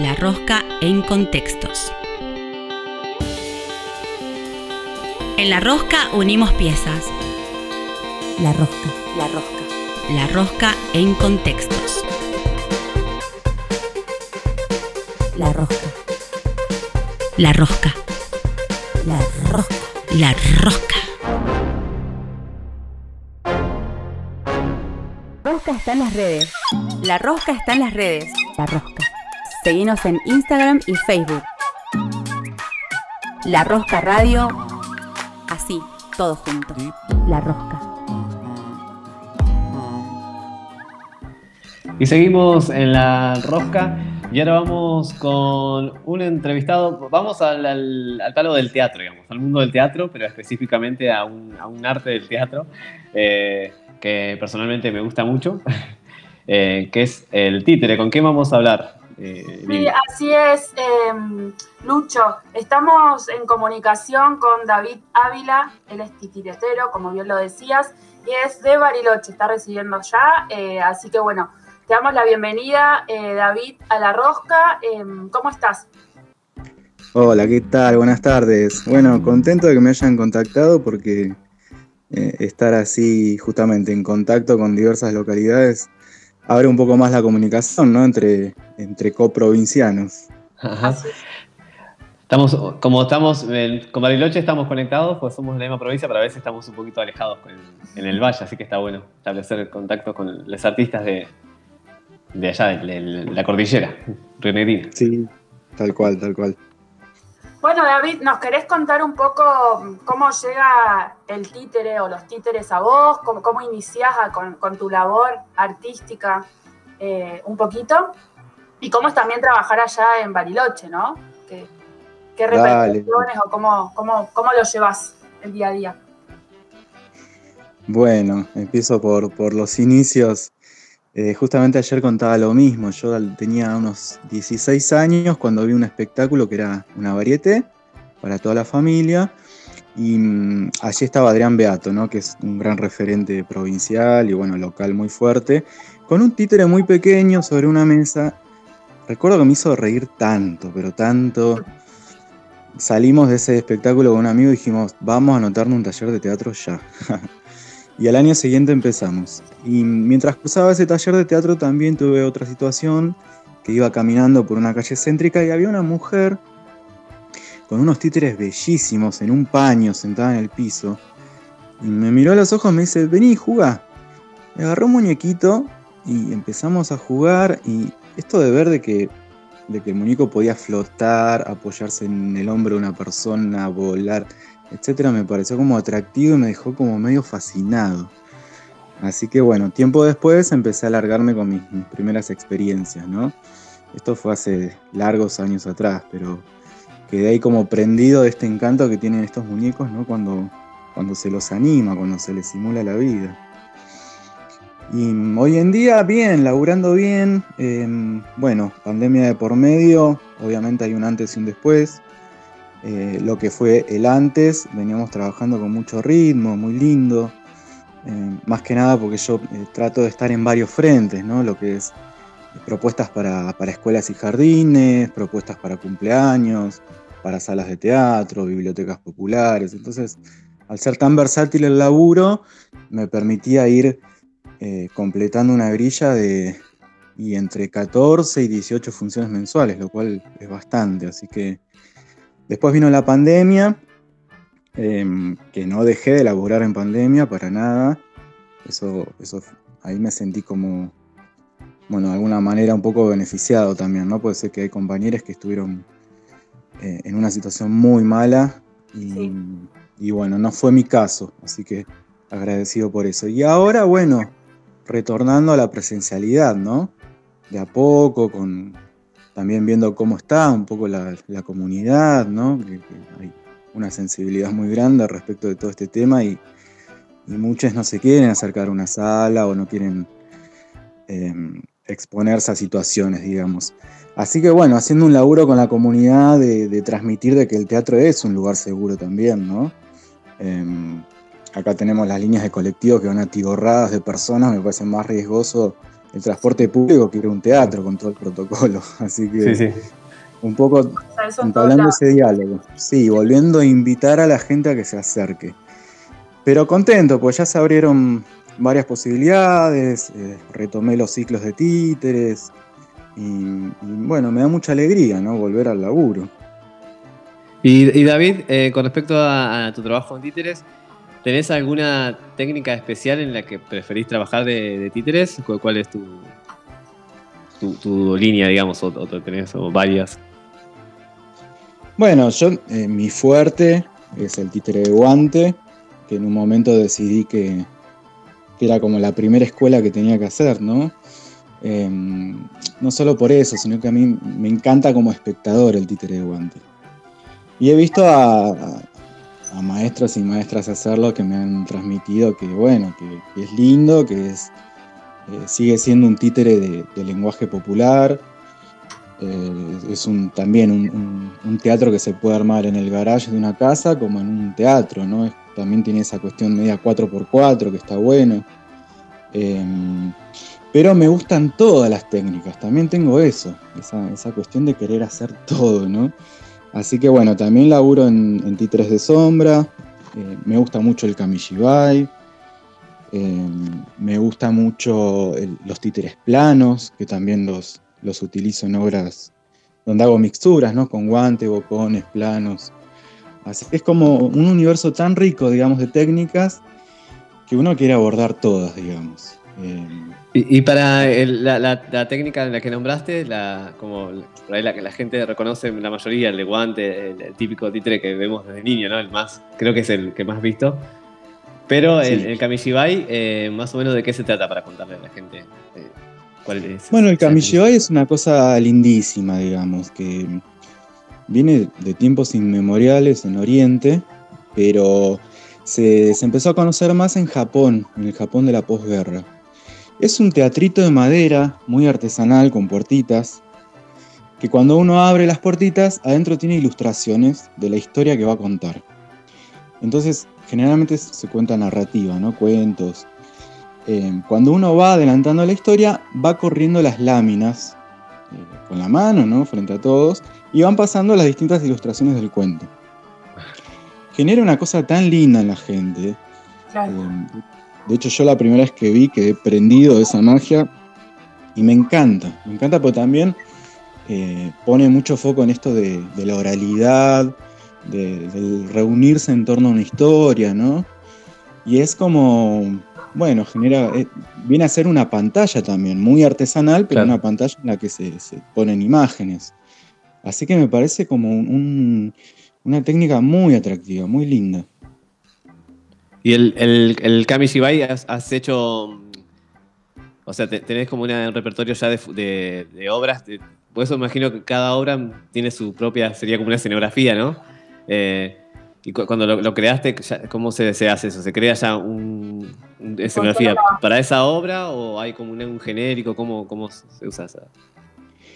La Rosca en Contextos. En La Rosca unimos piezas. La Rosca. La Rosca. La Rosca en Contextos. La Rosca. La Rosca. La Rosca. La Rosca. Rosca está en las redes. La Rosca está en las redes. La Rosca. Seguinos en Instagram y Facebook. La Rosca Radio. Así, todo junto. La Rosca. Y seguimos en la rosca y ahora vamos con un entrevistado, vamos al, al, al palo del teatro, digamos, al mundo del teatro, pero específicamente a un, a un arte del teatro eh, que personalmente me gusta mucho, eh, que es el títere. ¿Con qué vamos a hablar? Eh, sí, así es, eh, Lucho. Estamos en comunicación con David Ávila, él es titiretero, como bien lo decías, y es de Bariloche, está residiendo ya, eh, así que bueno, te damos la bienvenida, eh, David, a La Rosca. Em, ¿Cómo estás? Hola, ¿qué tal? Buenas tardes. Bueno, contento de que me hayan contactado porque eh, estar así justamente en contacto con diversas localidades abre un poco más la comunicación, ¿no? Entre, entre coprovincianos. Ajá. Estamos, como estamos en, con Bariloche estamos conectados, pues somos de la misma provincia, pero a veces estamos un poquito alejados en, en el valle, así que está bueno establecer contacto con los artistas de, de allá, de, de la cordillera, Renegrina. Sí, tal cual, tal cual. Bueno, David, ¿nos querés contar un poco cómo llega el títere o los títeres a vos? ¿Cómo, cómo iniciás con, con, tu labor artística eh, un poquito? Y cómo es también trabajar allá en Bariloche, ¿no? ¿Qué, qué repercusiones o cómo, cómo, cómo lo llevas el día a día? Bueno, empiezo por, por los inicios. Eh, justamente ayer contaba lo mismo. Yo tenía unos 16 años cuando vi un espectáculo que era una variete para toda la familia. Y mmm, allí estaba Adrián Beato, ¿no? que es un gran referente provincial y bueno, local muy fuerte, con un títere muy pequeño sobre una mesa. Recuerdo que me hizo reír tanto, pero tanto. Salimos de ese espectáculo con un amigo y dijimos, vamos a anotarnos un taller de teatro ya. Y al año siguiente empezamos. Y mientras cursaba ese taller de teatro también tuve otra situación, que iba caminando por una calle céntrica y había una mujer con unos títeres bellísimos en un paño sentada en el piso. Y me miró a los ojos y me dice, vení, juga. Me agarró un muñequito y empezamos a jugar y esto de ver de que, de que el muñeco podía flotar, apoyarse en el hombro de una persona, volar, etcétera, me pareció como atractivo y me dejó como medio fascinado. Así que bueno, tiempo después empecé a alargarme con mis, mis, primeras experiencias, ¿no? Esto fue hace largos años atrás, pero quedé ahí como prendido de este encanto que tienen estos muñecos, ¿no? Cuando, cuando se los anima, cuando se les simula la vida. Y hoy en día, bien, laburando bien. Eh, bueno, pandemia de por medio, obviamente hay un antes y un después. Eh, lo que fue el antes, veníamos trabajando con mucho ritmo, muy lindo, eh, más que nada porque yo eh, trato de estar en varios frentes, ¿no? lo que es propuestas para, para, escuelas y jardines, propuestas para cumpleaños, para salas de teatro, bibliotecas populares, entonces al ser tan versátil el laburo, me permitía ir completando una grilla de y entre 14 y 18 funciones mensuales, lo cual es bastante, así que Después vino la pandemia, eh, que no dejé de laburar en pandemia para nada. Eso, eso, ahí me sentí como, bueno, de alguna manera un poco beneficiado también, ¿no? Puede ser que hay compañeros que estuvieron eh, en una situación muy mala y, sí. y, bueno, no fue mi caso, así que agradecido por eso. Y ahora, bueno, retornando a la presencialidad, ¿no? De a poco, con, también viendo cómo está un poco la, comunidad, ¿no? Hay una sensibilidad muy grande respecto de todo este tema y, y muchos no se quieren acercar a una sala o no quieren eh, exponerse a situaciones, digamos. Así que bueno, haciendo un laburo con la comunidad de, transmitir de que el teatro es un lugar seguro también, ¿no? Eh, acá tenemos las líneas de colectivos que van atiborradas de personas, me parece más riesgoso el transporte público que era un teatro con todo el protocolo. Así que Sí, sí. un poco entablando ese diálogo. Sí, volviendo a invitar a la gente a que se acerque. Pero contento, pues ya se abrieron varias posibilidades, eh, retomé los ciclos de títeres y, y bueno, me da mucha alegría, ¿no? Volver al laburo. Y, y David, eh, con respecto a, a tu trabajo en títeres, ¿tenés alguna técnica especial en la que preferís trabajar de, de títeres? ¿Cu- ¿Cuál es tu, línea, digamos, o, o tenés o varias? Bueno, yo, eh, mi fuerte es el títere de guante, que en un momento decidí que, era como la primera escuela que tenía que hacer, ¿no? Eh, no solo por eso, sino que a mí me encanta como espectador el títere de guante. Y he visto a- a maestros y maestras hacerlo que me han transmitido que, bueno, que, es lindo, que es, eh, sigue siendo un títere de, lenguaje popular, eh, es un, también un, teatro que se puede armar en el garage de una casa como en un teatro, ¿no? También tiene esa cuestión media 4x4 que está bueno. Eh, pero me gustan todas las técnicas, también tengo eso, esa, esa cuestión de querer hacer todo, ¿no? Así que bueno, también laburo en, en de sombra, eh, me gusta mucho el kamishibai, eh, me gusta mucho los títeres planos, que también los, los utilizo en obras donde hago mixturas, ¿no? Con guante, bocones, planos. Así que es como un universo tan rico, digamos, de técnicas que uno quiere abordar todas, digamos. Eh, Y, y para el- la, la- la técnica en la que nombraste, la, como por ahí la que la gente reconoce la mayoría, el de guante, el, el típico títere que vemos desde niño, ¿no? El más, creo que es el que más visto. Pero el, Sí. el kamishibai, eh, más o menos de qué se trata para contarle a la gente. eh, cuál es Bueno, el kamishibai es una cosa lindísima, digamos, que viene de tiempos inmemoriales en Oriente, pero se, se empezó a conocer más en Japón, en el Japón de la posguerra. Es un teatrito de madera, muy artesanal, con puertitas, que cuando uno abre las puertitas, adentro tiene ilustraciones de la historia que va a contar. Entonces, generalmente se cuenta narrativa, ¿no? Cuentos, eh, cuando uno va adelantando la historia, va corriendo las láminas eh, con la mano, ¿no? Frente a todos, y van pasando las distintas ilustraciones del cuento. Genera una cosa tan linda en la gente. Claro. eh, de hecho, yo la primera vez que vi quedé prendido de esa magia y me encanta. Me encanta porque también eh, pone mucho foco en esto de, de la oralidad, de- del reunirse en torno a una historia, ¿no? Y es como, bueno, genera, eh, viene a ser una pantalla también, muy artesanal, pero Claro. una pantalla en la que se, se ponen imágenes. Así que me parece como un- un- una técnica muy atractiva, muy linda. Y el, el, el Kamishibai has, has hecho. O sea, te- tenés como una- un repertorio ya de, fu- de- de obras. de- por eso imagino que cada obra tiene su propia. Sería como una escenografía, ¿no? Eh, y cu- cuando lo, lo creaste, ya- ¿cómo se, se hace eso? ¿Se crea ya un, un- escenografía para esa obra o hay como un, un genérico? ¿Cómo, ¿Cómo se usa esa,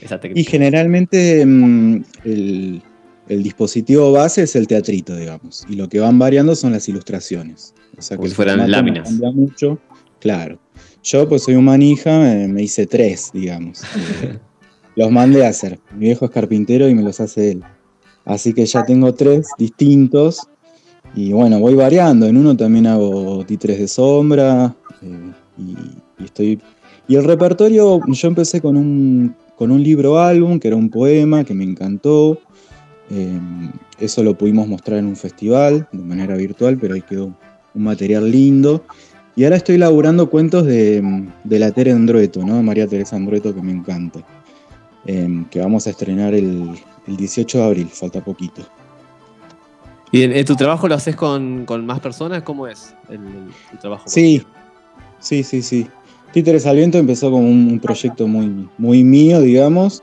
esa técnica? Y generalmente mm, el, el dispositivo base es el teatrito, digamos. Y lo que van variando son las ilustraciones. O sea Como que si fueran formato no láminas. cambia mucho. Claro. Yo, pues soy un manija, me, me hice tres, digamos. Eh, los mandé a hacer. Mi viejo es carpintero y me los hace él. Así que ya tengo tres distintos. Y bueno, voy variando. En uno también hago títeres de sombra. eh, y, y estoy. Y el repertorio, yo empecé con un, con un libro álbum, que era un poema que me encantó. Eh, eso lo pudimos mostrar en un festival de manera virtual, pero ahí quedó un material lindo. Y ahora estoy laburando cuentos de, de la Tere Andrueto, ¿no? María Teresa Andrueto, que me encanta. Eh, que vamos a estrenar el, el 18 de abril, falta poquito. ¿Y tu trabajo lo haces con, con más personas? ¿Cómo es el, trabajo? Sí, sí, sí, sí. Títeres al Viento empezó como un, un proyecto muy, muy mío, digamos.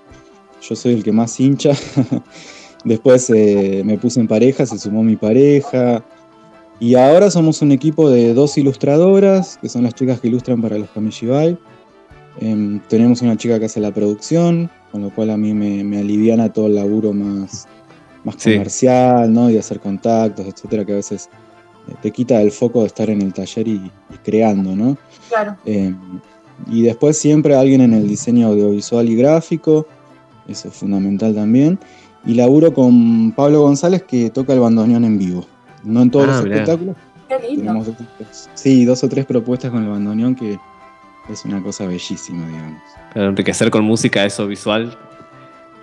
Yo soy el que más hincha. Después eh, me puse en pareja, se sumó mi pareja. Y ahora somos un equipo de dos ilustradoras, que son las chicas que ilustran para los Kamishibai. Em, tenemos una chica que hace la producción, con lo cual a mí me, me aliviana todo el laburo más, más Sí. comercial, ¿no? Y hacer contactos, etcétera, que a veces eh, te quita el foco de estar en el taller y, y creando, ¿no? Claro. Eh, y después siempre alguien en el diseño audiovisual y gráfico, eso es fundamental también. Y laburo con Pablo González que toca el bandoneón en vivo. No en todos Ah, los mirá. espectáculos. Qué lindo. Tenemos dos, sí, dos o tres propuestas con el bandoneón que es una cosa bellísima, digamos. Para enriquecer con música eso visual.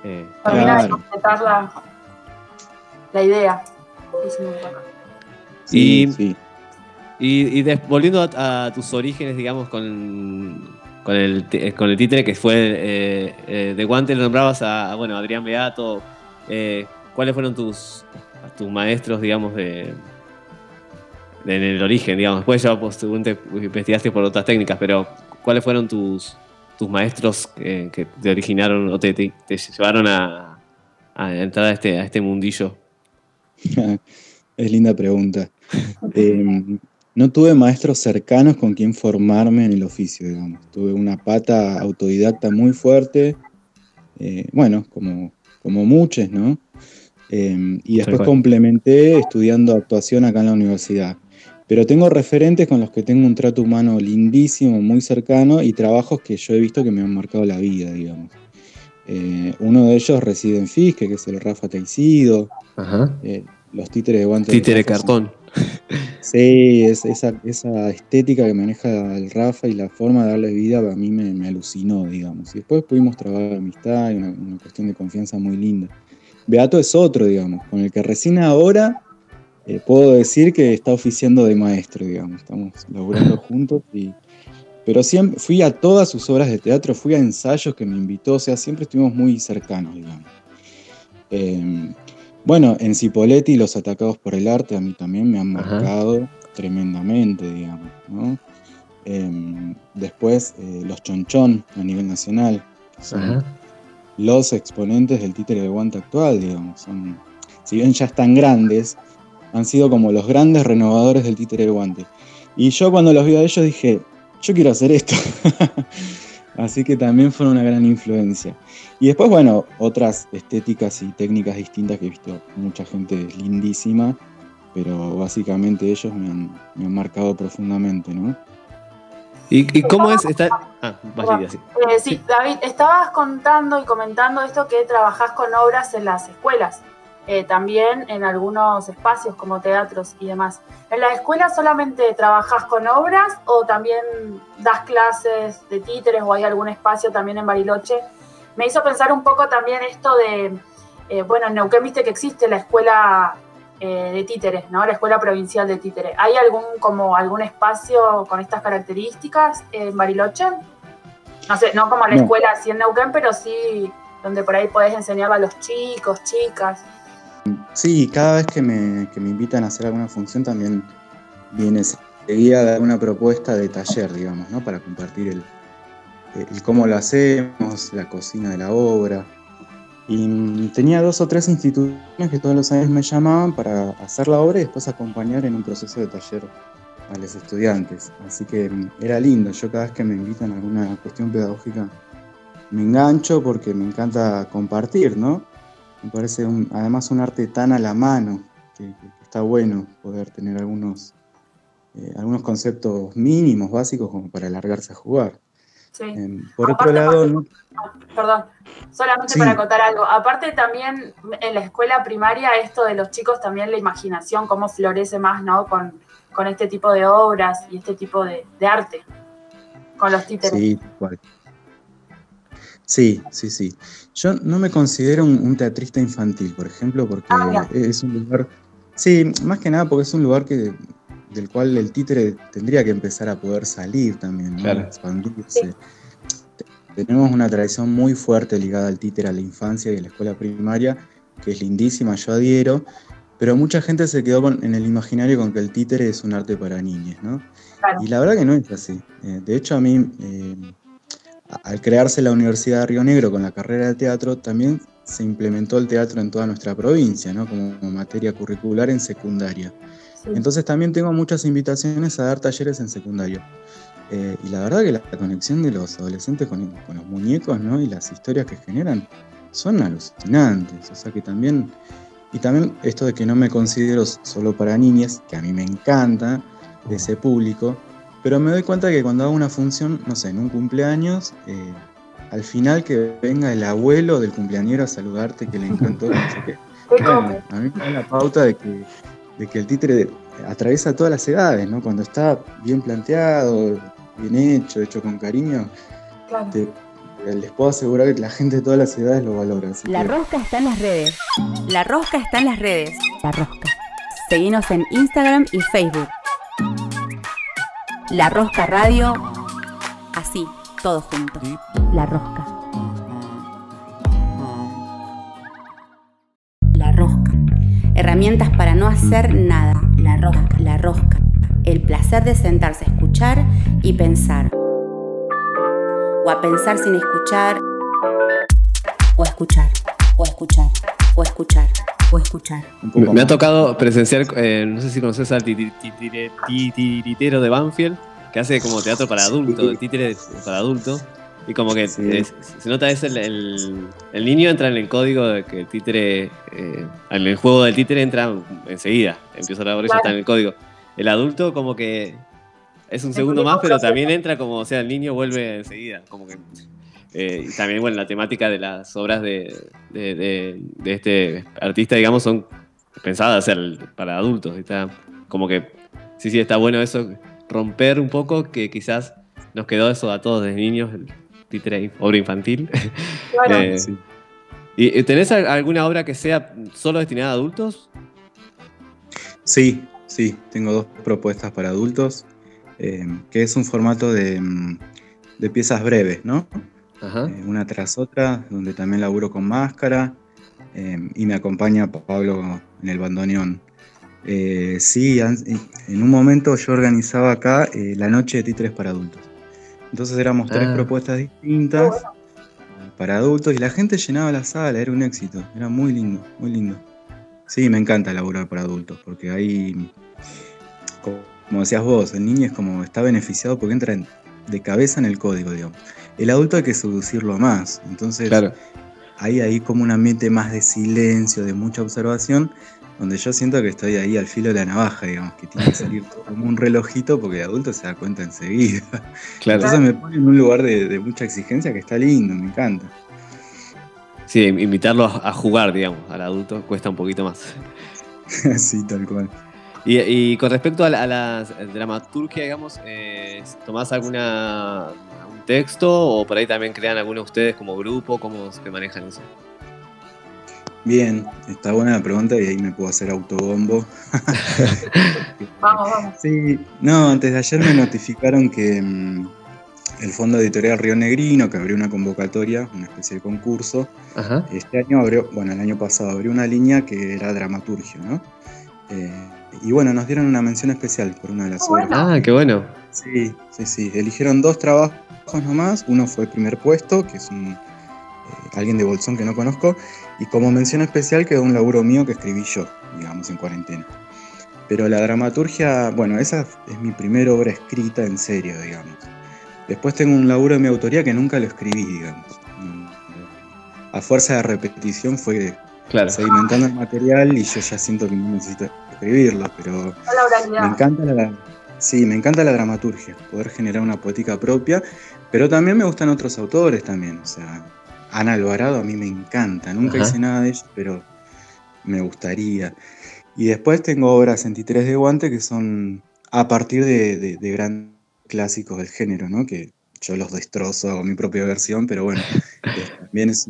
eh, Termina de Claro. completar la, la idea. Sí, Y- sí. Y, y des- volviendo a, a tus orígenes, digamos, con, con, el, con el títere que fue eh, eh, de guante, le nombrabas a, bueno, a Adrián Beato. Eh, ¿Cuáles fueron tus, tus maestros, digamos, de, en el origen, digamos? Después ya pues, investigaste por otras técnicas, pero ¿cuáles fueron tus, tus maestros eh, que te originaron o te, llevaron a, entrar a este, a este mundillo? es linda pregunta. Eh, no tuve maestros cercanos con quien formarme en el oficio, digamos. Tuve una pata autodidacta muy fuerte, bueno, como, como muchos, ¿no? Eh, y después complementé estudiando actuación acá en la universidad. Pero tengo referentes con los que tengo un trato humano lindísimo, muy cercano, y trabajos que yo he visto que me han marcado la vida, digamos. Eh, uno de ellos reside en Fisque, que es el Rafa Teixido. Ajá. eh, los títeres de guante. del Títere son- cartón. Sí, es, esa, esa estética que maneja el Rafa y la forma de darle vida a mí me, me alucinó, digamos. Y después pudimos trabajar amistad y una, una cuestión de confianza muy linda. Beato es otro, digamos, con el que recién ahora eh, puedo decir que está oficiando de maestro, digamos. Estamos laburando juntos y... Pero siempre fui a todas sus obras de teatro, fui a ensayos que me invitó, o sea, siempre estuvimos muy cercanos, digamos. Eh, bueno, en Cipoletti los atacados por el arte a mí también me han Ajá. marcado tremendamente, digamos, ¿no? Em, después eh, los chonchón a nivel nacional, que son Ajá. los exponentes del títere de guante actual, digamos. Son, si bien ya están grandes, han sido como los grandes renovadores del títere de guante. Y yo cuando los vi a ellos dije, yo quiero hacer esto. Así que también fueron una gran influencia. Y después, bueno, otras estéticas y técnicas distintas que he visto mucha gente lindísima, pero básicamente ellos me han, me han marcado profundamente, ¿no? ¿Y, y cómo es estar.? Ah, sí. Eh, sí, David, estabas contando y comentando esto que trabajás con obras en las escuelas, eh, también en algunos espacios como teatros y demás. ¿En la escuela solamente trabajás con obras o también das clases de títeres o hay algún espacio también en Bariloche? Me hizo pensar un poco también esto de, eh, bueno, en Neuquén viste que existe la escuela eh, de títeres, ¿no? La escuela provincial de títeres. ¿Hay algún como algún espacio con estas características en Bariloche? No sé, no como la escuela así en Neuquén, pero sí donde por ahí podés enseñar a los chicos, chicas. Sí, cada vez que me, que me invitan a hacer alguna función también viene seguida de alguna propuesta de taller, digamos, ¿no? Para compartir el, el cómo lo hacemos, la cocina de la obra. Y tenía dos o tres instituciones que todos los años me llamaban para hacer la obra y después acompañar en un proceso de taller a los estudiantes. Así que mm, era lindo. Yo cada vez que me invitan a alguna cuestión pedagógica me engancho porque me encanta compartir, ¿no? Me parece un- además un arte tan a la mano que, que está bueno poder tener algunos, eh, algunos conceptos mínimos, básicos, como para alargarse a jugar. Sí. Em, por Aparte, otro lado, aparte- no- Perdón, solamente Sí. para acotar algo. Aparte también en la escuela primaria esto de los chicos también la imaginación, cómo florece más, ¿no? Con, con este tipo de obras y este tipo de, de arte, con los títeres. Sí, cual. Sí, sí, sí. Yo no me considero un, un teatrista infantil, por ejemplo, porque Ah, mira. es un lugar. Sí, más que nada porque es un lugar que, del cual el títere tendría que empezar a poder salir también, ¿no? Claro. expandirse. Sí. Tenemos una tradición muy fuerte ligada al títere a la infancia y a la escuela primaria, que es lindísima, yo adhiero, pero mucha gente se quedó con- en el imaginario con que el títere es un arte para niños, ¿no? Claro. Y la verdad que no es así. Eh, de hecho, a mí, eh, al crearse la Universidad de Río Negro con la carrera de teatro, también se implementó el teatro en toda nuestra provincia, ¿no? Como materia curricular en secundaria. Sí. Entonces también tengo muchas invitaciones a dar talleres en secundario. Eh, y la verdad que la conexión de los adolescentes con, con los muñecos, ¿no? Y las historias que generan son alucinantes. O sea que también, y también esto de que no me considero solo para niñas, que a mí me encanta, de ese público, Pero me doy cuenta que cuando hago una función, no sé, en un cumpleaños, eh, al final que venga el abuelo del cumpleañero a saludarte, que le encantó, no sé qué. A mí me da la pauta de que, de que el títere atraviesa todas las edades, ¿no? Cuando está bien planteado, bien hecho, hecho con cariño, Claro. te- les puedo asegurar que la gente de todas las edades lo valora. así La que- rosca está en las redes. La rosca está en las redes. La rosca. Seguinos en Instagram y Facebook. La rosca radio. Así, todos juntos. La rosca. La rosca. Herramientas para no hacer nada. La rosca. La rosca. El placer de sentarse a escuchar y pensar. O a pensar sin escuchar. O a escuchar. O a escuchar. O a escuchar. O escuchar. Me, me ha tocado presenciar, eh, no sé si conoces al titiritero de Banfield, que hace como teatro para adultos, Sí. el títere para adultos. Y como que Sí. es- se nota es el, el, el niño entra en el código de que el títere, eh, en el juego del títere entra enseguida, empieza a hablar por eso Claro. está en el código. El adulto como que es un segundo más, pero también entra como, o sea, el niño vuelve enseguida, como que... eh, y también, bueno, la temática de las obras de, de- de- de este artista, digamos, son pensadas para adultos. Está como que, sí, sí, está bueno eso, romper un poco, que quizás nos quedó eso a todos desde niños, el títere, obra infantil. Claro. Eh, Sí. ¿Y y tenés al- alguna obra que sea solo destinada a adultos? Sí, sí, tengo dos propuestas para adultos, eh, que es un formato de, mm, de piezas breves, ¿no? Ajá. Eh, una tras otra, donde también laburo con máscara eh, y me acompaña Pablo en el bandoneón. Eh, sí, en un momento yo organizaba acá eh, la noche de títeres para adultos. Entonces éramos tres Ah. propuestas distintas para adultos y la gente llenaba la sala, era un éxito, era muy lindo, muy lindo. Sí, me encanta laburar para adultos, porque ahí, co- como decías vos, el niño es como está beneficiado porque entra en- de cabeza en el código, digamos. El adulto hay que seducirlo más, entonces Claro. hay ahí como un ambiente más de silencio, de mucha observación, donde yo siento que estoy ahí al filo de la navaja, digamos, que tiene que salir todo como un relojito porque el adulto se da cuenta enseguida. Claro. Entonces me pone en un lugar de, de mucha exigencia que está lindo, me encanta. Sí, invitarlo a, a jugar, digamos, al adulto cuesta un poquito más. sí, tal cual. Y, y con respecto a la, a la dramaturgia, digamos, eh, ¿tomás alguna algún texto o por ahí también crean alguno de ustedes como grupo? ¿Cómo se manejan eso? Bien, está buena la pregunta y ahí me puedo hacer autobombo. Vamos, vamos. Sí, no, antes de ayer me notificaron que mm, el Fondo Editorial Río Negrino, que abrió una convocatoria, una especie de concurso, Ajá. este año abrió, bueno, el año pasado abrió una línea que era dramaturgia, ¿no? Eh, y bueno, nos dieron una mención especial por una de las bueno. obras. Ah, qué bueno. Sí, sí, sí. Eligieron dos trabajos nomás. Uno fue el primer puesto, que es un, eh, alguien de Bolsón que no conozco. Y como mención especial quedó un laburo mío que escribí yo, digamos, en cuarentena. Pero la dramaturgia, bueno, esa es mi primera obra escrita en serio, digamos. Después tengo un laburo de mi autoría que nunca lo escribí, digamos. Mm, A fuerza de repetición fue Claro. sedimentando el material y yo ya siento que no necesito escribirlo, pero No la oralidad. me encanta la, sí, me encanta la dramaturgia, poder generar una poética propia, pero también me gustan otros autores también, o sea, Ana Alvarado a mí me encanta, nunca Ajá. hice nada de ella, pero me gustaría. Y después tengo obras en titres de guante que son a partir de, de- de grandes clásicos del género, ¿no? Que yo los destrozo, hago mi propia versión, pero bueno, eh, también es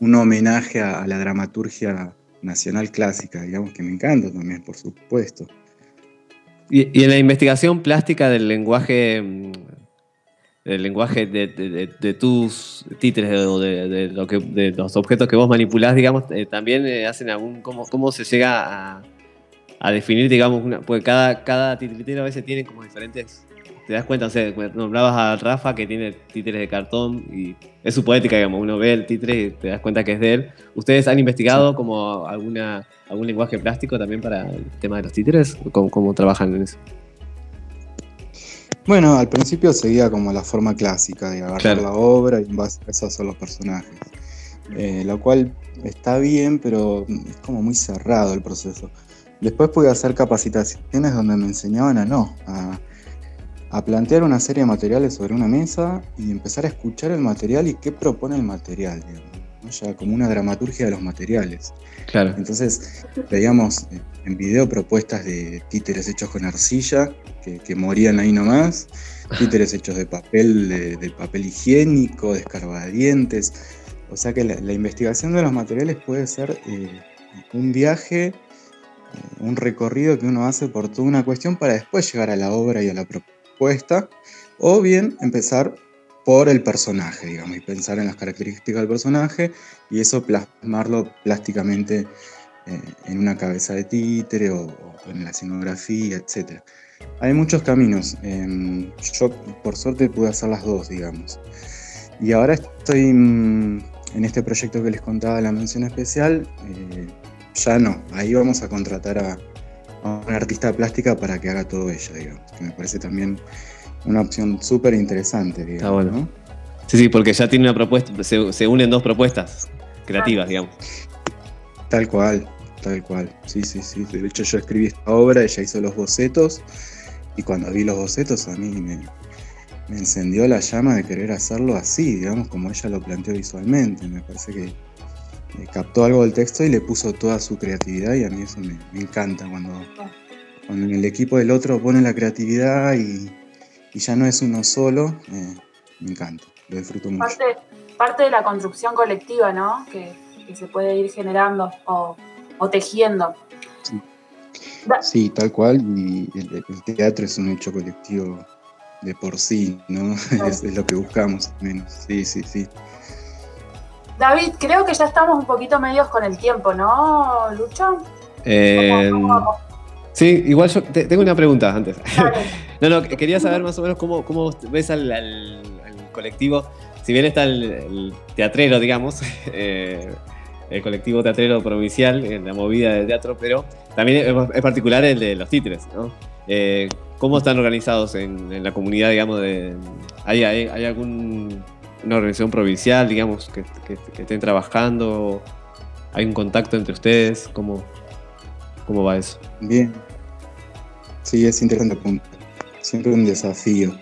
un, homenaje a, la dramaturgia nacional clásica, digamos, que me encanta también, por supuesto. Y, y en la investigación plástica del lenguaje, mm, del lenguaje de, tus títeres o de, lo de los objetos que vos manipulás, digamos, eh, también eh, hacen algún, cómo, cómo se llega a, a definir, digamos, una, porque cada, cada titiritero a veces tiene como diferentes, te das cuenta, o sea, nombrabas a Rafa que tiene títeres de cartón y es su poética, digamos, uno ve el títere y te das cuenta que es de él. ¿Ustedes han investigado como alguna, algún lenguaje plástico también para el tema de los títeres? ¿Cómo, cómo trabajan en eso? Bueno, al principio seguía como la forma clásica de agarrar Claro. la obra y en base a eso hacer los personajes. Eh, lo cual está bien, pero es como muy cerrado el proceso. Después pude hacer capacitaciones donde me enseñaban a no, a, a plantear una serie de materiales sobre una mesa y empezar a escuchar el material y qué propone el material, digamos, ¿no? ya como una dramaturgia de los materiales. Claro. Entonces veíamos eh, en video propuestas de títeres hechos con arcilla, que, que morían ahí nomás, títeres hechos de papel, de, de papel higiénico, de escarbadientes. O sea que la, la investigación de los materiales puede ser eh, un viaje, eh, un recorrido que uno hace por toda una cuestión para después llegar a la obra y a la propuesta, o bien empezar por el personaje, digamos, y pensar en las características del personaje y eso plasmarlo plásticamente eh, en una cabeza de títere o, en la escenografía, etc. Hay muchos caminos. em, yo, por suerte, pude hacer las dos, digamos. Y ahora estoy mm, en este proyecto que les contaba, la mención especial. eh, ya no, ahí vamos a contratar a, a una artista plástica para que haga todo ella, digamos. Que me parece también una opción súper interesante, digamos. bueno. ¿no? Sí, sí, porque ya tiene una propuesta, se, se unen dos propuestas creativas, digamos. Tal cual, tal cual. Sí, sí, sí. De hecho, yo escribí esta obra, ella hizo los bocetos, y cuando vi los bocetos a mí me, me encendió la llama de querer hacerlo así, digamos, como ella lo planteó visualmente. Me parece que eh, captó algo del texto y le puso toda su creatividad, y a mí eso me, me encanta cuando, cuando en el equipo del otro pone la creatividad y, y ya no es uno solo. eh, me encanta, lo disfruto mucho. Parte, parte de la construcción colectiva, ¿no? Que, que se puede ir generando o, o tejiendo. Sí, tal cual, y el, el teatro es un hecho colectivo de por sí, ¿no? Es, es lo que buscamos, al menos. Sí, sí, sí. David, creo que ya estamos un poquito medios con el tiempo, ¿no, Lucho? Eh, ¿Cómo- cómo vamos? sí, igual yo te- tengo una pregunta antes. Dale. No, no, quería saber más o menos cómo, cómo ves al, al- al colectivo. Si bien está el, el teatrero, digamos, eh, el colectivo teatrero provincial en la movida del teatro, pero también es, es particular el de los títeres, ¿no? Eh, ¿Cómo están organizados en, en la comunidad, digamos? De, ¿hay, hay, hay algún- una organización provincial, digamos, que, que- que estén trabajando? ¿Hay un contacto entre ustedes? ¿Cómo, cómo va eso? Bien. Sí, es interesante punto. Siempre un desafío.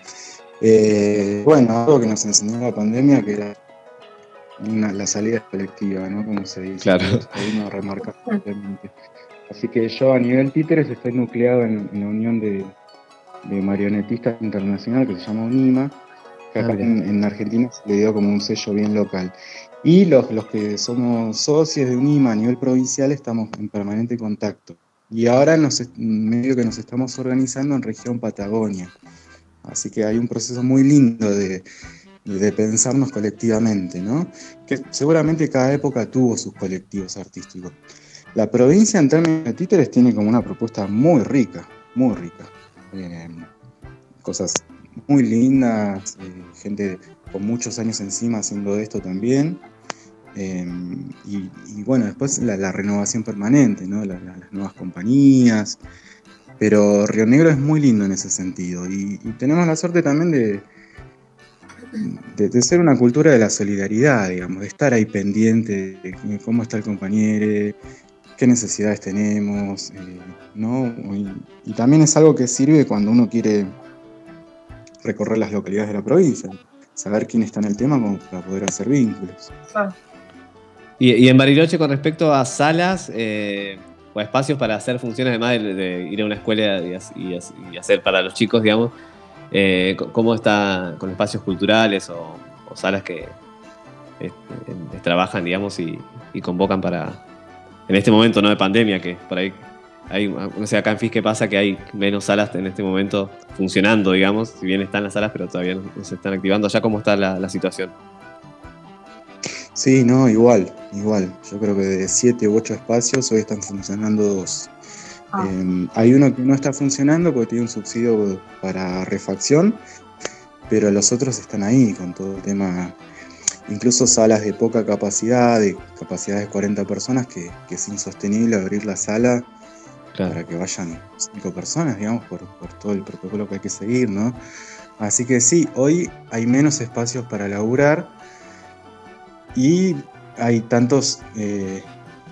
Eh, bueno, algo que nos enseñó la pandemia, que era una- la salida colectiva, ¿no? Como se dice. Claro. Eso uno remarca fuertemente. Así que yo a nivel títeres estoy nucleado en, en la unión de, de marionetistas internacional que se llama UNIMA, que acá bien. en, en Argentina se le dio como un sello bien local. Y los, los que somos socios de UNIMA a nivel provincial estamos en permanente contacto. Y ahora nos, medio que nos estamos organizando en región Patagonia. Así que hay un proceso muy lindo de, de pensarnos colectivamente, ¿no? Que seguramente cada época tuvo sus colectivos artísticos. La provincia en términos de títeres tiene como una propuesta muy rica, muy rica. Eh, cosas muy lindas, eh, gente con muchos años encima haciendo esto también. Eh, y, bueno, después la, renovación permanente, ¿no? La- la- las nuevas compañías. Pero Río Negro es muy lindo en ese sentido. Y, tenemos la suerte también de, de, ser una cultura de la solidaridad, digamos, de estar ahí pendiente de cómo está el compañero, qué necesidades tenemos, eh, ¿no? Y también es algo que sirve cuando uno quiere recorrer las localidades de la provincia, saber quién está en el tema como para poder hacer vínculos. Y, y en Bariloche, con respecto a salas eh, o espacios para hacer funciones, además de, de ir a una escuela y, hacer para los chicos, digamos, eh, ¿cómo está con espacios culturales o, o salas que eh, eh, trabajan, digamos, y, y convocan para, en este momento no de pandemia, que por ahí, hay, no sé, acá en FIS, ¿qué pasa? Que hay menos salas en este momento funcionando, digamos, si bien están las salas, pero todavía no, no se están activando. ¿Ya cómo está la, la situación? Sí, no, igual, igual. Yo creo que de siete u ocho espacios hoy están funcionando dos. Ah. Eh, hay uno que no está funcionando porque tiene un subsidio para refacción, pero los otros están ahí con todo el tema, incluso salas de poca capacidad, de capacidad de 40 personas, que, que es insostenible abrir la sala para que vayan cinco personas, digamos, por, por todo el protocolo que hay que seguir, ¿no? Así que sí, hoy hay menos espacios para laburar y hay tantos, eh,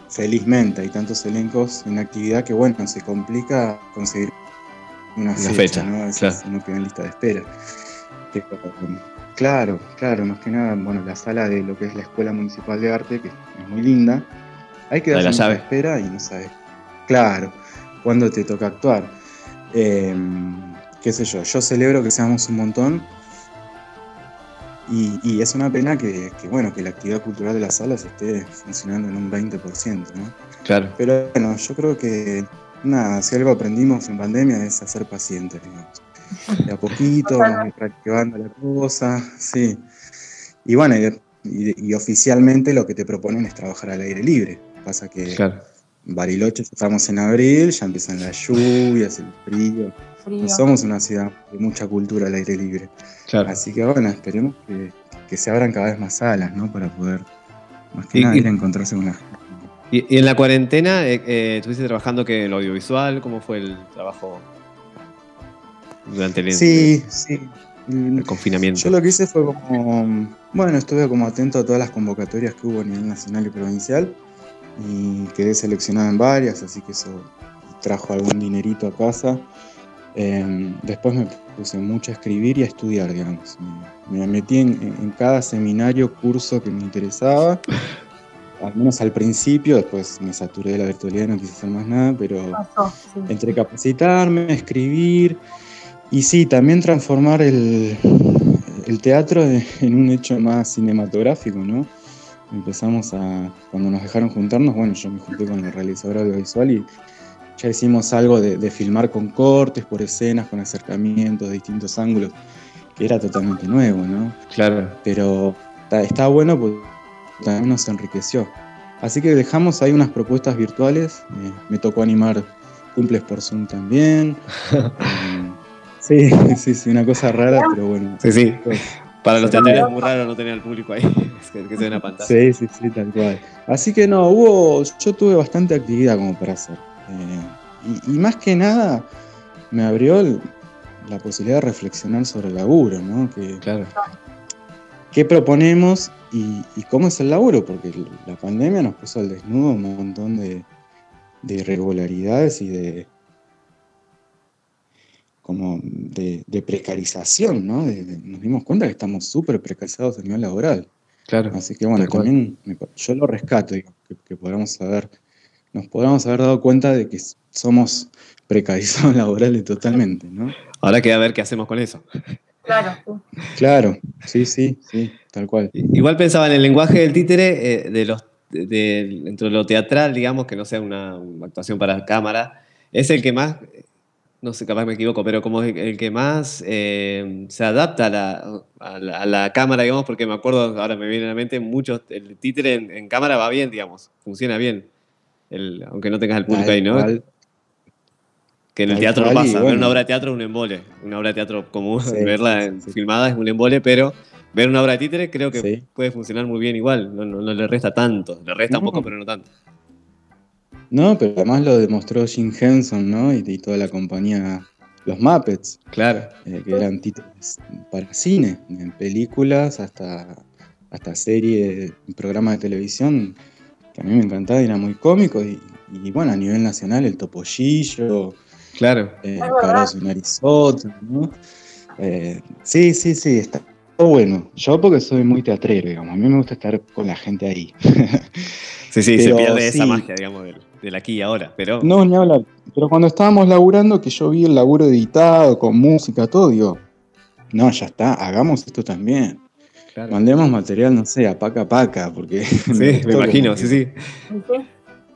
felizmente, hay tantos elencos en actividad que, bueno, se complica conseguir una, Una fecha, fecha, ¿no? Veces claro. uno en lista de espera. Pero, claro, claro, más que nada, bueno, la sala de lo que es la Escuela Municipal de Arte, que es muy linda, hay que La de dar la llave. espera y no sabes, claro, cuándo te toca actuar. Eh, qué sé yo, yo celebro que seamos un montón y, y es una pena que, que, bueno, que la actividad cultural de las salas esté funcionando en un 20%, ¿no? Claro. Pero bueno, yo creo que nada, si algo aprendimos en pandemia es a ser pacientes, digamos. De a poquito, vamos practicando la cosa, sí. Y bueno, y, y- y oficialmente lo que te proponen es trabajar al aire libre. Pasa que Claro. Bariloche ya estamos en abril, ya empiezan las lluvias, el frío. Frío. No somos una ciudad de mucha cultura al aire libre. Claro. Así que bueno, esperemos que, que se abran cada vez más salas, ¿no? Para poder, más que Y- nada, ir a encontrarse con la Y, y en la cuarentena, eh, eh, ¿estuviste trabajando que en lo audiovisual? ¿Cómo fue el trabajo durante el, Sí, sí. el confinamiento? Yo lo que hice fue como, bueno, estuve como atento a todas las convocatorias que hubo a nivel nacional y provincial y quedé seleccionado en varias, así que eso trajo algún dinerito a casa. Eh, después me puse mucho a escribir y a estudiar, digamos. Me, me metí en, en cada seminario, curso que me interesaba, al menos al principio, después me saturé de la virtualidad no quise hacer más nada, pero Pasó, sí. entre capacitarme, escribir y sí, también transformar el, el teatro en un hecho más cinematográfico, ¿no? Empezamos a, cuando nos dejaron juntarnos, bueno, yo me junté con el realizador audiovisual y ya hicimos algo de, de filmar con cortes, por escenas, con acercamientos de distintos ángulos, que era totalmente nuevo, ¿no? Claro. pero está, está bueno porque también nos enriqueció. Así que dejamos ahí unas propuestas virtuales. eh, me tocó animar cumples por Zoom también. Eh, sí, sí, sí, una cosa rara, pero bueno. Sí, sí. Pues, Para los Sí. teatreros es muy raro no tener al público ahí, es que, que se ve una pantalla. Sí, sí, sí, tal cual. Así que no, hubo, yo tuve bastante actividad como para hacer. Eh, y, y más que nada me abrió el- la posibilidad de reflexionar sobre el laburo, ¿no? Que, Claro. qué proponemos y, y cómo es el laburo, porque la pandemia nos puso al desnudo un montón de, de irregularidades y de como de, de precarización, ¿no? De- de- nos dimos cuenta que estamos súper precarizados a nivel laboral. Claro. Así que bueno, también me yo lo rescato, digo, que, que podamos haber, nos podamos haber dado cuenta de que somos precarizados laborales totalmente, ¿no? Ahora queda ver qué hacemos con eso. Claro. Claro, sí, sí, sí, tal cual. Igual pensaba en el lenguaje del títere, eh, de los, de, de- dentro de lo teatral, digamos, que no sea una, una actuación para cámara, es el que más, no sé, capaz me equivoco, pero como el, el que más eh, se adapta a la, a, la, a la cámara, digamos, porque me acuerdo, ahora me viene a la mente, muchos, el títere en, en cámara va bien, digamos, funciona bien, el, aunque no tengas el público ahí, ¿no? cual. Que en el Tal teatro no pasa. Ver bueno. una obra de teatro es un embole. Una obra de teatro común, Sí, verla sí, filmada es un embole, pero ver una obra de títere creo que puede funcionar muy bien igual. No, no- no le resta tanto. Le resta un poco, pero no tanto. No, pero además lo demostró Jim Henson, ¿no? Y, y toda la compañía, los Muppets, Claro. eh, que eran títulos para cine, en películas, hasta, hasta serie, programas de televisión, que a mí me encantaba y era muy cómico. Y, y bueno, a nivel nacional, el Topollillo, Claro. eh, en Arizona, ¿no? Eh, sí, sí, sí, está bueno. Yo porque soy muy teatrero, digamos, a mí me gusta estar con la gente ahí. Sí, sí, Pero se pierde esa magia, digamos, del, del aquí y ahora. Pero No, ni hablar. Pero cuando estábamos laburando, que yo vi el laburo editado, con música, todo, digo, no, ya está, hagamos esto también. claro. Mandemos material, no sé, a paca a paca, porque... Sí, me imagino, sí, sí.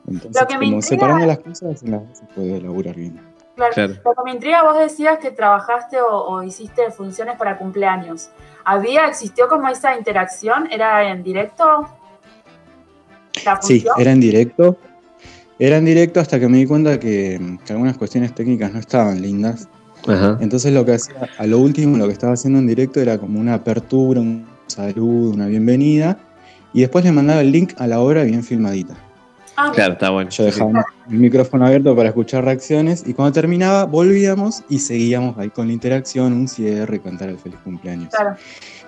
Entonces, como intriga- separando las cosas, en las se puede laburar bien. Claro. Claro. Lo que me intriga, vos decías que trabajaste o, o hiciste funciones para cumpleaños. ¿Había, existió como esa interacción? ¿Era en directo? ¿La Sí, era en directo. Era en directo hasta que me di cuenta que, que algunas cuestiones técnicas no estaban lindas. Ajá. Entonces lo que hacía, a lo último, lo que estaba haciendo en directo era como una apertura, un saludo, una bienvenida. Y después le mandaba el link a la obra bien filmadita. Ah, Claro, está bueno. Yo Sí, sí. dejaba el micrófono abierto para escuchar reacciones y cuando terminaba volvíamos y seguíamos ahí con la interacción, un cierre, cantar el feliz cumpleaños. Claro.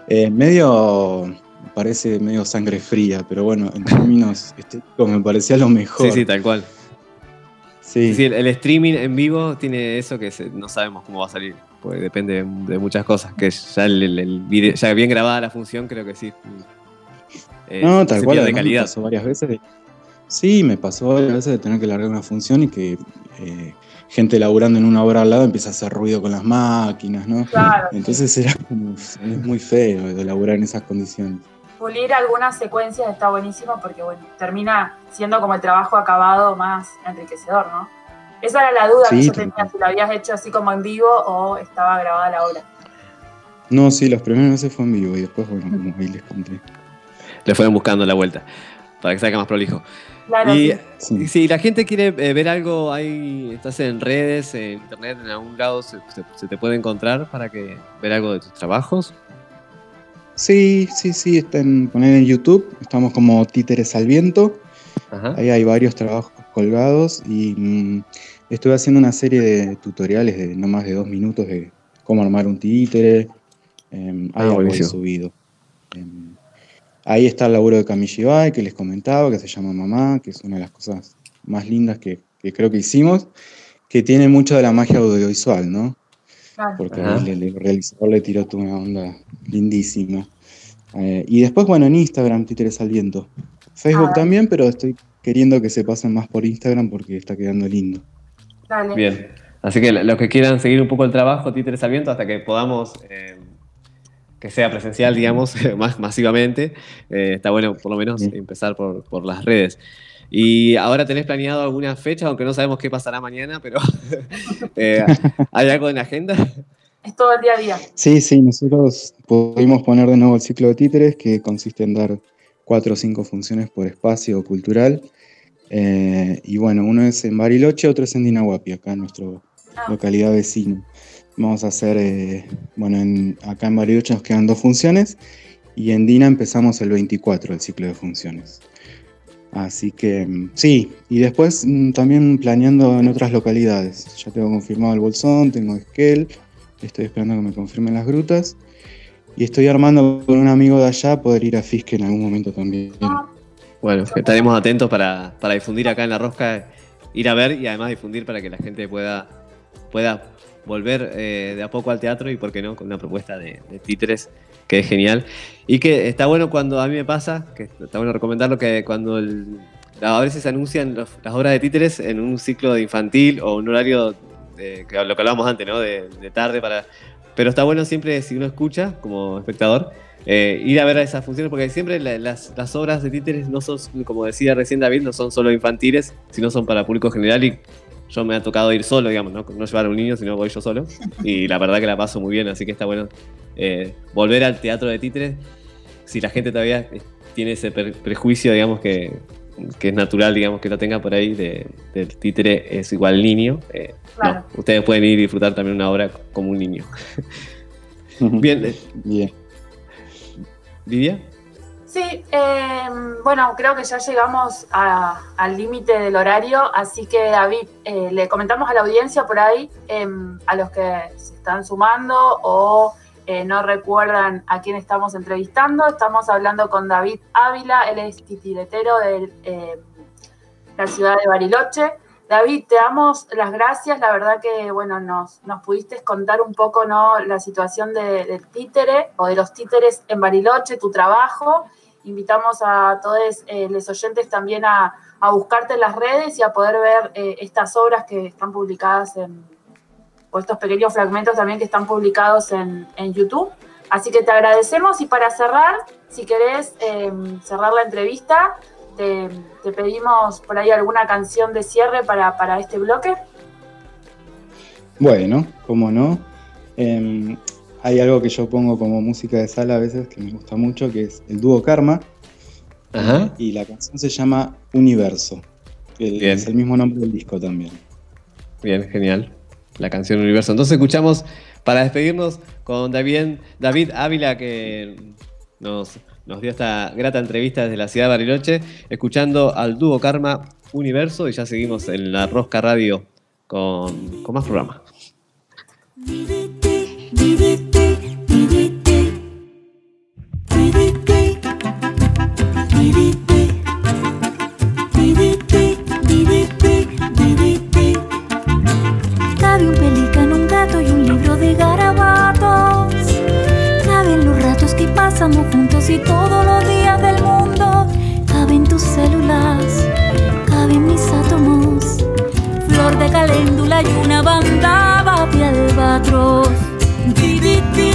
Eh, medio, parece medio sangre fría, pero bueno, en términos estéticos me parecía lo mejor. Sí, sí, tal cual. Sí. Decir, el streaming en vivo tiene eso que se- no sabemos cómo va a salir, porque depende de, de muchas cosas. Que ya, el, video- ya bien grabada la función, creo que sí. eh, No, tal cual, pierde además me calidad. pasó varias veces. de- sí, me pasó varias veces de tener que largar una función y que eh, gente laburando en una obra al lado empieza a hacer ruido con las máquinas, ¿no? Claro. Entonces era como, es muy feo de laburar en esas condiciones. Pulir algunas secuencias está buenísimo porque, bueno, termina siendo como el trabajo acabado más enriquecedor, ¿no? Esa era la duda que yo tenía, cual. si lo habías hecho así como en vivo o estaba grabada la obra. No, sí, las primeras veces fue en vivo y después, bueno, como ahí les conté. Le fueron buscando la vuelta para que salga más prolijo. Claro, Y sí. Sí. y si la gente quiere eh, ver algo, ahí estás en redes, en internet, en algún lado, se, se- se te puede encontrar para que ver algo de tus trabajos. Sí, sí, sí, está en, poner en YouTube, estamos como Títeres al Viento, Ajá. ahí hay varios trabajos colgados y mm, estuve haciendo una serie de tutoriales de no más de dos minutos de cómo armar un títere, em, Ah, algo subido. Em, ahí está el laburo de Kamishibai que les comentaba, que se llama Mamá, que es una de las cosas más lindas que, que creo que hicimos, que tiene mucho de la magia audiovisual, ¿no? claro. porque el, el realizador le tiró toda una onda lindísima. Eh, y después, bueno, en Instagram, Títeres al Viento. Facebook Ah. también, pero estoy queriendo que se pasen más por Instagram porque está quedando lindo. Dale. Bien. Así que los que quieran seguir un poco el trabajo, títeres al viento, hasta que podamos eh, que sea presencial, digamos, más masivamente, eh, está bueno por lo menos empezar por, por las redes. Y ahora tenés planeado alguna fecha, aunque no sabemos qué pasará mañana, pero eh, ¿hay algo en la agenda? Es todo el día a día. Sí, sí, nosotros pudimos poner de nuevo el ciclo de títeres, que consiste en dar cuatro o cinco funciones por espacio cultural. Eh, y bueno, uno es en Bariloche, otro es en Dinahuapi, acá en nuestra Ah. localidad vecina. Vamos a hacer, eh, bueno, en- acá en Bariloche nos quedan dos funciones y en Dina empezamos el 24, el ciclo de funciones. Así que mm, sí, y después mm, también planeando en otras localidades. Ya tengo confirmado el Bolsón, tengo Esquel, estoy esperando que me confirmen las grutas. Y estoy armando con un amigo de allá poder ir a Fisque en algún momento también. Bueno, estaremos atentos para, para difundir acá en La Rosca, ir a ver y además difundir para que la gente pueda, pueda volver eh, de a poco al teatro y, por qué no, con una propuesta de, de títeres que es genial. Y que está bueno cuando a mí me pasa, que está bueno recomendarlo, que cuando el- a veces anuncian los- las obras de títeres en un ciclo de infantil o un horario, de, que lo que hablábamos antes, ¿no? De, de tarde para... Pero está bueno siempre, si uno escucha como espectador, eh, ir a ver esas funciones, porque siempre la- las, las obras de títeres no son, como decía recién David, no son solo infantiles, sino son para público general y yo me ha tocado ir solo, digamos, no, no llevar a un niño, sino voy yo solo. Y la verdad que la paso muy bien, así que está bueno eh, volver al teatro de títeres. Si la gente todavía eh, tiene ese prejuicio, digamos, que, que es natural, digamos, que lo tenga por ahí, de, del títere es igual niño, eh, Claro. no, ustedes pueden ir y disfrutar también una obra como un niño. Bien, Bien. Lidia. Sí, eh, bueno, creo que ya llegamos a- al límite del horario, así que David, eh, le comentamos a la audiencia por ahí, eh, a los que se están sumando o eh, no recuerdan a quién estamos entrevistando, estamos hablando con David Ávila, él es titiretero de eh, la ciudad de Bariloche. David, te damos las gracias, la verdad que bueno, nos, nos pudiste contar un poco ¿no? la situación de- del títere o de los títeres en Bariloche, tu trabajo. Invitamos a todos eh, los oyentes también a, a buscarte en las redes y a poder ver eh, estas obras que están publicadas en, o estos pequeños fragmentos también que están publicados en, en YouTube. Así que te agradecemos y para cerrar, si querés eh, cerrar la entrevista, te, te pedimos por ahí alguna canción de cierre para, para este bloque. Bueno, cómo no. Em, hay algo que yo pongo como música de sala a veces que me gusta mucho, que es el dúo Karma. Ajá. Y la canción se llama Universo. que Bien. es el mismo nombre del disco también. Bien, genial. La canción Universo. Entonces escuchamos, para despedirnos, con David, David Ávila, que nos, nos dio esta grata entrevista desde la ciudad de Bariloche, escuchando al dúo Karma Universo y ya seguimos en la Rosca Radio con, más programas. si todos los días del mundo caben tus células, caben mis átomos? Flor de caléndula y una bandada de albatros. Di, di, di.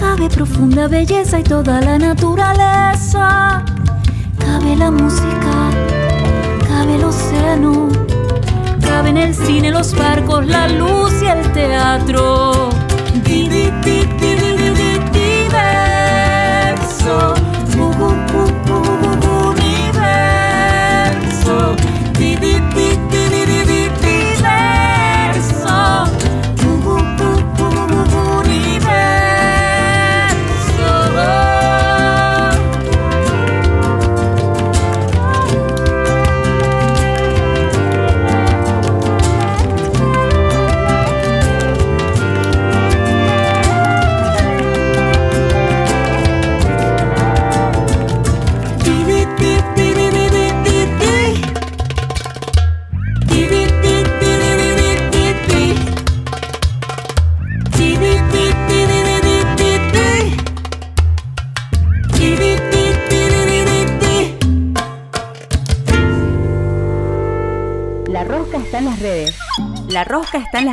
cabe profunda belleza y toda la naturaleza. Cabe la música, cabe el océano, cabe en el cine, los barcos, la luz y el teatro.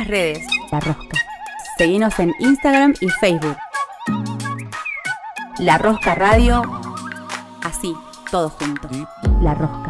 las redes. La Rosca. Seguinos en Instagram y Facebook. La Rosca Radio. Así, todo junto. La Rosca.